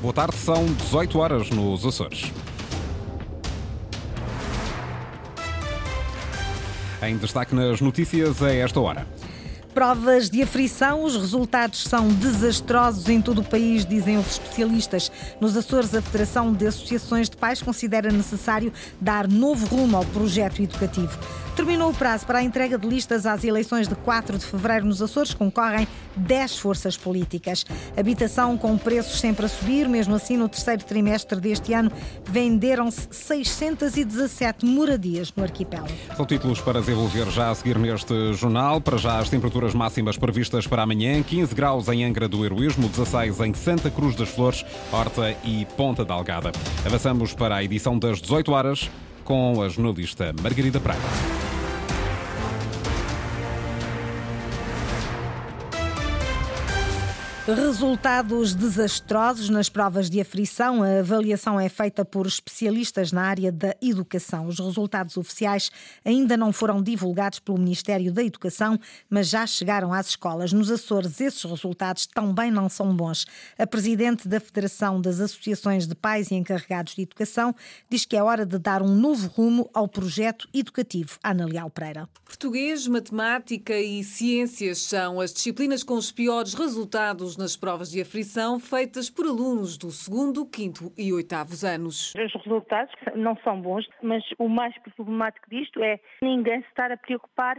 Boa tarde, são 18 horas nos Açores. Em destaque nas notícias a esta hora. Provas de aflição, os resultados são desastrosos em todo o país, dizem os especialistas. Nos Açores, a Federação de Associações de Pais considera necessário dar novo rumo ao projeto educativo. Terminou o prazo para a entrega de listas às eleições de 4 de fevereiro nos Açores. Concorrem 10 forças políticas. Habitação com preços sempre a subir. Mesmo assim, no terceiro trimestre deste ano, venderam-se 617 moradias no arquipélago. São títulos para desenvolver já a seguir neste jornal. Para já, as temperaturas máximas previstas para amanhã: 15 graus em Angra do Heroísmo, 16 em Santa Cruz das Flores, Horta e Ponta da Algada. Avançamos para a edição das 18 horas com a jornalista Margarida Praia. Resultados desastrosos nas provas de aflição. A avaliação é feita por especialistas na área da educação. Os resultados oficiais ainda não foram divulgados pelo Ministério da Educação, mas já chegaram às escolas. Nos Açores, esses resultados também não são bons. A presidente da Federação das Associações de Pais e Encarregados de Educação diz que é hora de dar um novo rumo ao projeto educativo. Ana Leal Pereira. Português, matemática e ciências são as disciplinas com os piores resultados nas provas de aflição feitas por alunos do segundo, quinto e oitavos anos. Os resultados não são bons, mas o mais problemático disto é ninguém se estar a preocupar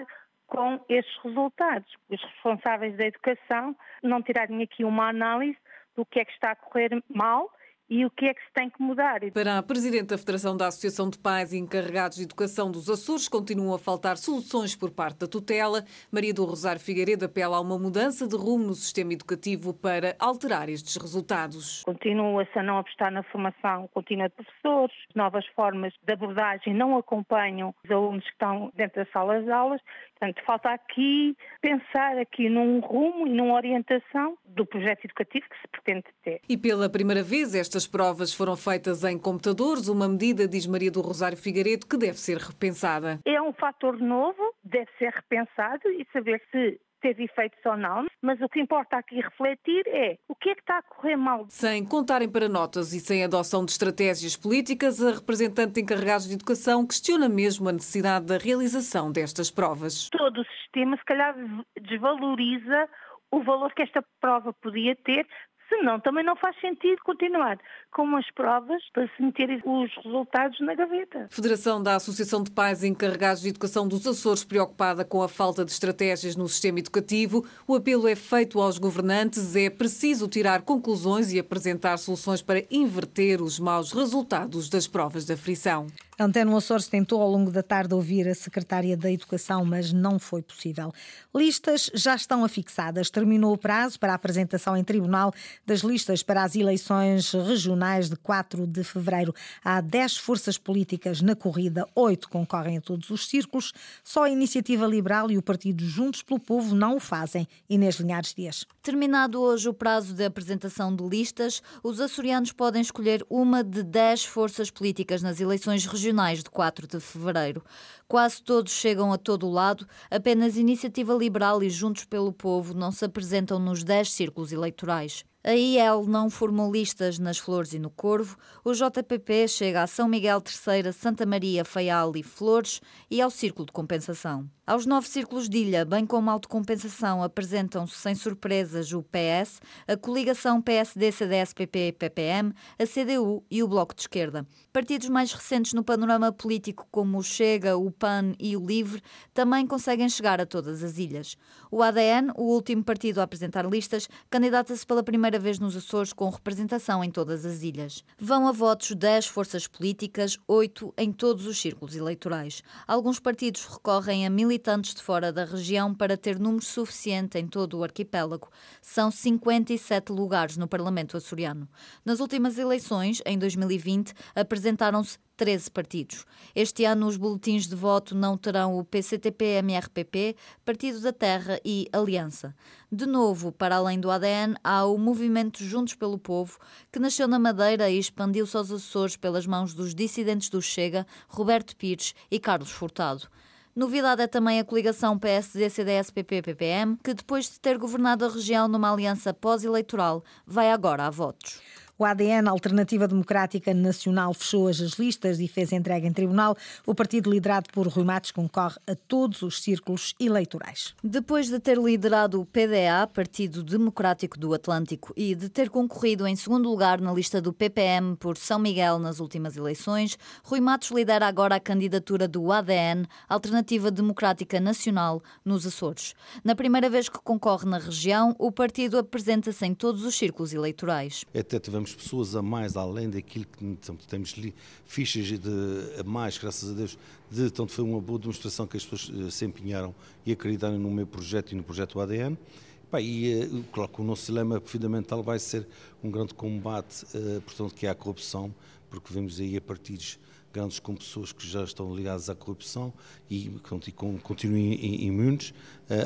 com estes resultados. Os responsáveis da educação não tirarem aqui uma análise do que é que está a correr mal e o que é que se tem que mudar. Para a Presidente da Federação da Associação de Pais e Encarregados de Educação dos Açores, continuam a faltar soluções por parte da tutela. Maria do Rosário Figueiredo apela a uma mudança de rumo no sistema educativo para alterar estes resultados. Continua-se a não apostar na formação contínua de professores, novas formas de abordagem não acompanham os alunos que estão dentro das salas de aulas. Portanto, falta aqui pensar aqui num rumo e numa orientação do projeto educativo que se pretende ter. E pela primeira vez estas provas foram feitas em computadores, uma medida, diz Maria do Rosário Figueiredo, que deve ser repensada. É um fator novo, deve ser repensado e saber se teve efeitos ou não, mas o que importa aqui refletir é o que é que está a correr mal. Sem contarem para notas e sem adoção de estratégias políticas, a representante encarregada de educação questiona mesmo a necessidade da realização destas provas. Todo o sistema, se calhar, desvaloriza o valor que esta prova podia ter Senão, também não faz sentido continuar com as provas para se meter os resultados na gaveta. Federação da Associação de Pais Encarregados de Educação dos Açores, preocupada com a falta de estratégias no sistema educativo, o apelo é feito aos governantes: é preciso tirar conclusões e apresentar soluções para inverter os maus resultados das provas da frição. Anteno Açores tentou ao longo da tarde ouvir a secretária da Educação, mas não foi possível. Listas já estão afixadas. Terminou o prazo para a apresentação em tribunal das listas para as eleições regionais de 4 de fevereiro. Há 10 forças políticas na corrida, 8 concorrem a todos os círculos. Só a Iniciativa Liberal e o Partido Juntos pelo Povo não o fazem. Inês Linhares Dias. Terminado hoje o prazo de apresentação de listas, os açorianos podem escolher uma de 10 forças políticas nas eleições regionais de 4 de fevereiro. Quase todos chegam a todo o lado, apenas Iniciativa Liberal e Juntos pelo Povo não se apresentam nos 10 círculos eleitorais. A IEL não formou listas nas Flores e no Corvo, o JPP chega a São Miguel III, Santa Maria, Faial e Flores e ao Círculo de Compensação. Aos nove círculos de ilha, bem como autocompensação, apresentam-se sem surpresas o PS, a coligação PSD-CDS-PP-PPM, a CDU e o Bloco de Esquerda. Partidos mais recentes no panorama político, como o Chega, o PAN e o LIVRE, também conseguem chegar a todas as ilhas. O ADN, o último partido a apresentar listas, candidata-se pela primeira vez nos Açores com representação em todas as ilhas. Vão a votos 10 forças políticas, 8 em todos os círculos eleitorais. Alguns partidos recorrem a militantes militantes de fora da região para ter número suficiente em todo o arquipélago. São 57 lugares no Parlamento açoriano. Nas últimas eleições, em 2020, apresentaram-se 13 partidos. Este ano, os boletins de voto não terão o PCTP-MRPP, Partido da Terra e Aliança. De novo, para além do ADN, há o Movimento Juntos pelo Povo, que nasceu na Madeira e expandiu-se aos Açores pelas mãos dos dissidentes do Chega, Roberto Pires e Carlos Furtado. Novidade é também a coligação PSD-CDS-PP-PPM, que depois de ter governado a região numa aliança pós-eleitoral, vai agora a votos. O ADN, Alternativa Democrática Nacional, fechou as listas e fez entrega em tribunal. O partido liderado por Rui Matos concorre a todos os círculos eleitorais. Depois de ter liderado o PDA, Partido Democrático do Atlântico, e de ter concorrido em segundo lugar na lista do PPM por São Miguel nas últimas eleições, Rui Matos lidera agora a candidatura do ADN, Alternativa Democrática Nacional, nos Açores. Na primeira vez que concorre na região, o partido apresenta-se em todos os círculos eleitorais. Até tivemos pessoas a mais, além daquilo que então, temos fichas de a mais, graças a Deus, de, então foi uma boa demonstração que as pessoas uh, se empenharam e acreditaram no meu projeto e no projeto ADN. e, uh, claro que o nosso dilema fundamental vai ser um grande combate, uh, portanto, que é a corrupção, porque vemos aí a partidos grandes com pessoas que já estão ligadas à corrupção e, continuem imunes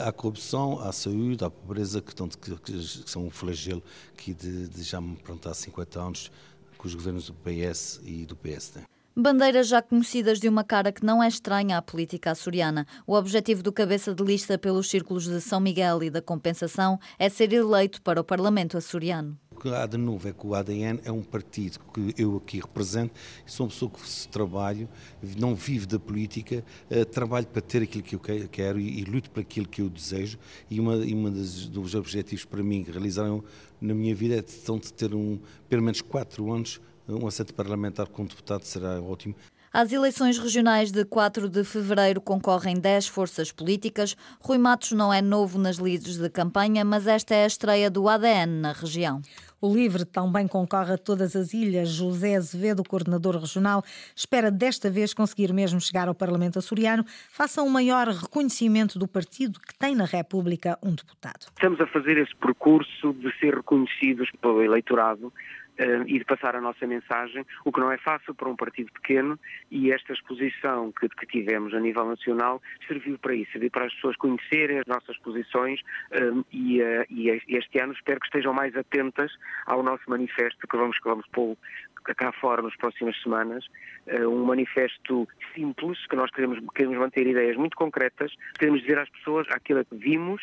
à corrupção, à saúde, à pobreza, que, que, são um flagelo que de, de já pronto, há 50 anos com os governos do PS e do PSD. Bandeiras já conhecidas de uma cara que não é estranha à política açoriana. O objetivo do cabeça de lista pelos círculos de São Miguel e da Compensação é ser eleito para o Parlamento açoriano. Que há de novo é que o ADN é um partido que eu aqui represento, sou uma pessoa que trabalho, não vivo da política, uh, trabalho para ter aquilo que eu quero e, luto para aquilo que eu desejo. E uma, uma das, dos objetivos para mim que realizaram na minha vida é de, de ter um, pelo menos quatro anos um assento parlamentar com deputado será ótimo. Às eleições regionais de 4 de fevereiro concorrem 10 forças políticas. Rui Matos não é novo nas lides de campanha, mas esta é a estreia do ADN na região. O LIVRE também concorre a todas as ilhas. José Azevedo, coordenador regional, espera desta vez conseguir mesmo chegar ao Parlamento açoriano, faça um maior reconhecimento do partido que tem na República um deputado. Estamos a fazer esse percurso de ser reconhecidos pelo eleitorado e de passar a nossa mensagem, o que não é fácil para um partido pequeno e esta exposição que, que tivemos a nível nacional serviu para isso, serviu para as pessoas conhecerem as nossas posições uh, e, uh, e, este ano espero que estejam mais atentas ao nosso manifesto que vamos, que vamos pôr cá fora nas próximas semanas, um manifesto simples, que nós queremos, queremos manter ideias muito concretas, queremos dizer às pessoas aquilo que vimos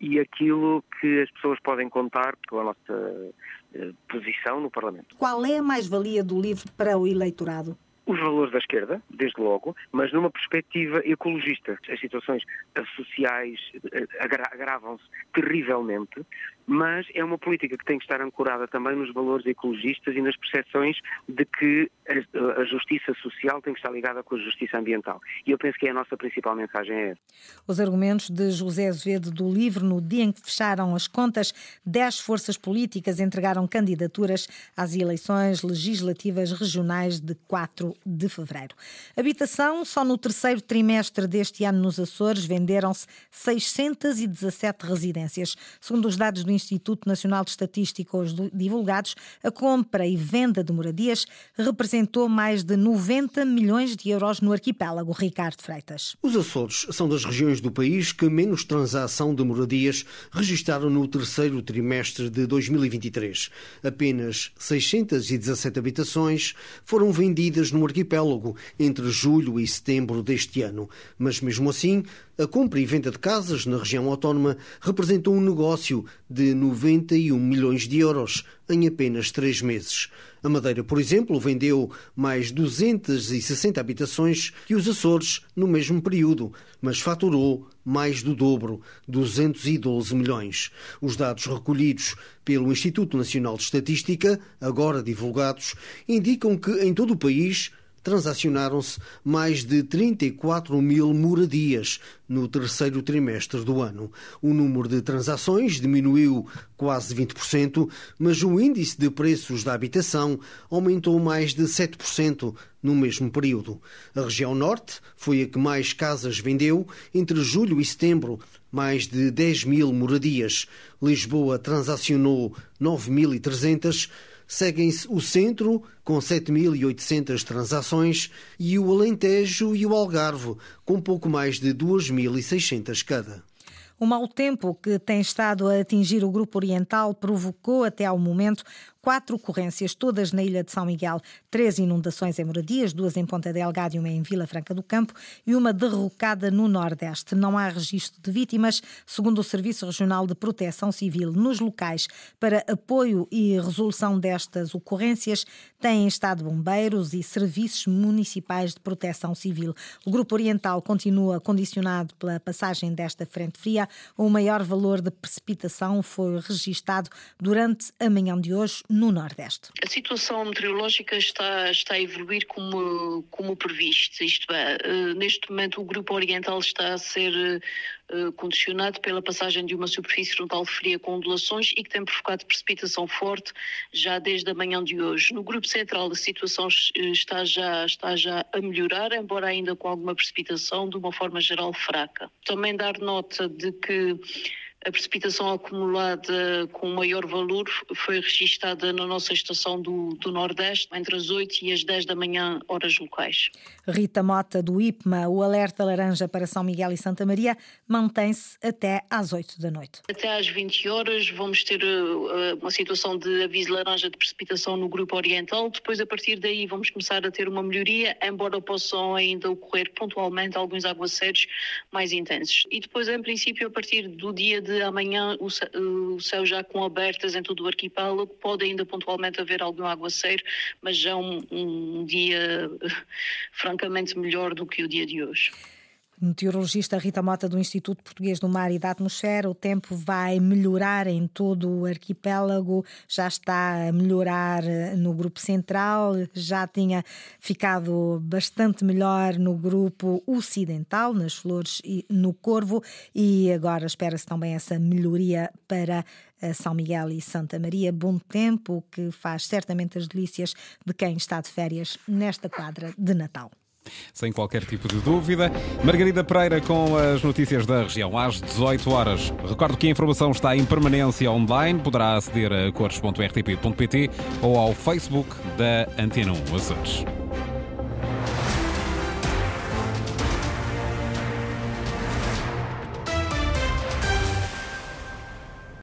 e aquilo que as pessoas podem contar com a nossa eh, posição no Parlamento. Qual é a mais-valia do livro para o eleitorado? os valores da esquerda, desde logo, mas numa perspectiva ecologista. As situações sociais eh, agravam-se terrivelmente, mas é uma política que tem que estar ancorada também nos valores ecologistas e nas percepções de que a justiça social tem que estar ligada com a justiça ambiental. E eu penso que é a nossa principal mensagem é essa. Os argumentos de José Azevedo do livro, no dia em que fecharam as contas, dez forças políticas entregaram candidaturas às eleições legislativas regionais de 4 de fevereiro. Habitação, só no terceiro trimestre deste ano nos Açores venderam-se 617 residências. Segundo os dados do Instituto Nacional de Estatística divulgados, a compra e venda de moradias representou mais de 90 milhões de euros no arquipélago. Ricardo Freitas. Os Açores são das regiões do país que menos transação de moradias registaram no terceiro trimestre de 2023. Apenas 617 habitações foram vendidas no arquipélago entre julho e setembro deste ano. Mas mesmo assim, a compra e venda de casas na região autónoma representou um negócio de 91 milhões de euros em apenas três meses. A Madeira, por exemplo, vendeu mais 260 habitações que os Açores no mesmo período, mas faturou mais do dobro, 212 milhões. Os dados recolhidos pelo Instituto Nacional de Estatística, agora divulgados, indicam que em todo o país transacionaram-se mais de 34 mil moradias no terceiro trimestre do ano. O número de transações diminuiu quase 20%, mas o índice de preços da habitação aumentou mais de 7% no mesmo período. A região norte foi a que mais casas vendeu entre julho e setembro, mais de 10 mil moradias. Lisboa transacionou 9.300 Seguem-se o Centro, com 7.800 transações, e o Alentejo e o Algarve, com pouco mais de 2.600 cada. O mau tempo que tem estado a atingir o Grupo Oriental provocou até ao momento quatro ocorrências, todas na ilha de São Miguel, três inundações em moradias, duas em Ponta Delgada e uma em Vila Franca do Campo e uma derrocada no Nordeste. Não há registro de vítimas, segundo o Serviço Regional de Proteção Civil. Nos locais para apoio e resolução destas ocorrências têm estado bombeiros e serviços municipais de proteção civil. O Grupo Oriental continua condicionado pela passagem desta frente fria. O maior valor de precipitação foi registado durante a manhã de hoje no Nordeste. A situação meteorológica está, está a evoluir como, como previsto. Isto é, eh, neste momento o Grupo Oriental está a ser eh, condicionado pela passagem de uma superfície frontal fria com ondulações e que tem provocado precipitação forte já desde a manhã de hoje. No Grupo Central a situação está já, está já a melhorar, embora ainda com alguma precipitação, de uma forma geral fraca. Também dar nota de que a precipitação acumulada com maior valor foi registada na nossa estação do, do, Nordeste entre as 8 e as 10 da manhã, horas locais. Rita Mota, do IPMA, o alerta laranja para São Miguel e Santa Maria mantém-se até às 8 da noite. Até às 20 horas vamos ter uh, uma situação de aviso laranja de precipitação no grupo oriental. Depois, a partir daí, vamos começar a ter uma melhoria, embora possam ainda ocorrer pontualmente alguns aguaceiros mais intensos. E depois, em princípio, a partir do dia de amanhã o céu já com abertas em todo o arquipélago, pode ainda pontualmente haver algum aguaceiro, mas já um, um dia francamente melhor do que o dia de hoje. Meteorologista Rita Mota, do Instituto Português do Mar e da Atmosfera, o tempo vai melhorar em todo o arquipélago, já está a melhorar eh, no grupo central, já tinha ficado bastante melhor no grupo ocidental, nas Flores e no Corvo, e agora espera-se também essa melhoria para eh, São Miguel e Santa Maria. Bom tempo que faz certamente as delícias de quem está de férias nesta quadra de Natal sem qualquer tipo de dúvida. Margarida Pereira com as notícias da região às 18 horas. Recordo que a informação está em permanência online, poderá aceder a cores.rtp.pt ou ao Facebook da Antena 1 Açores.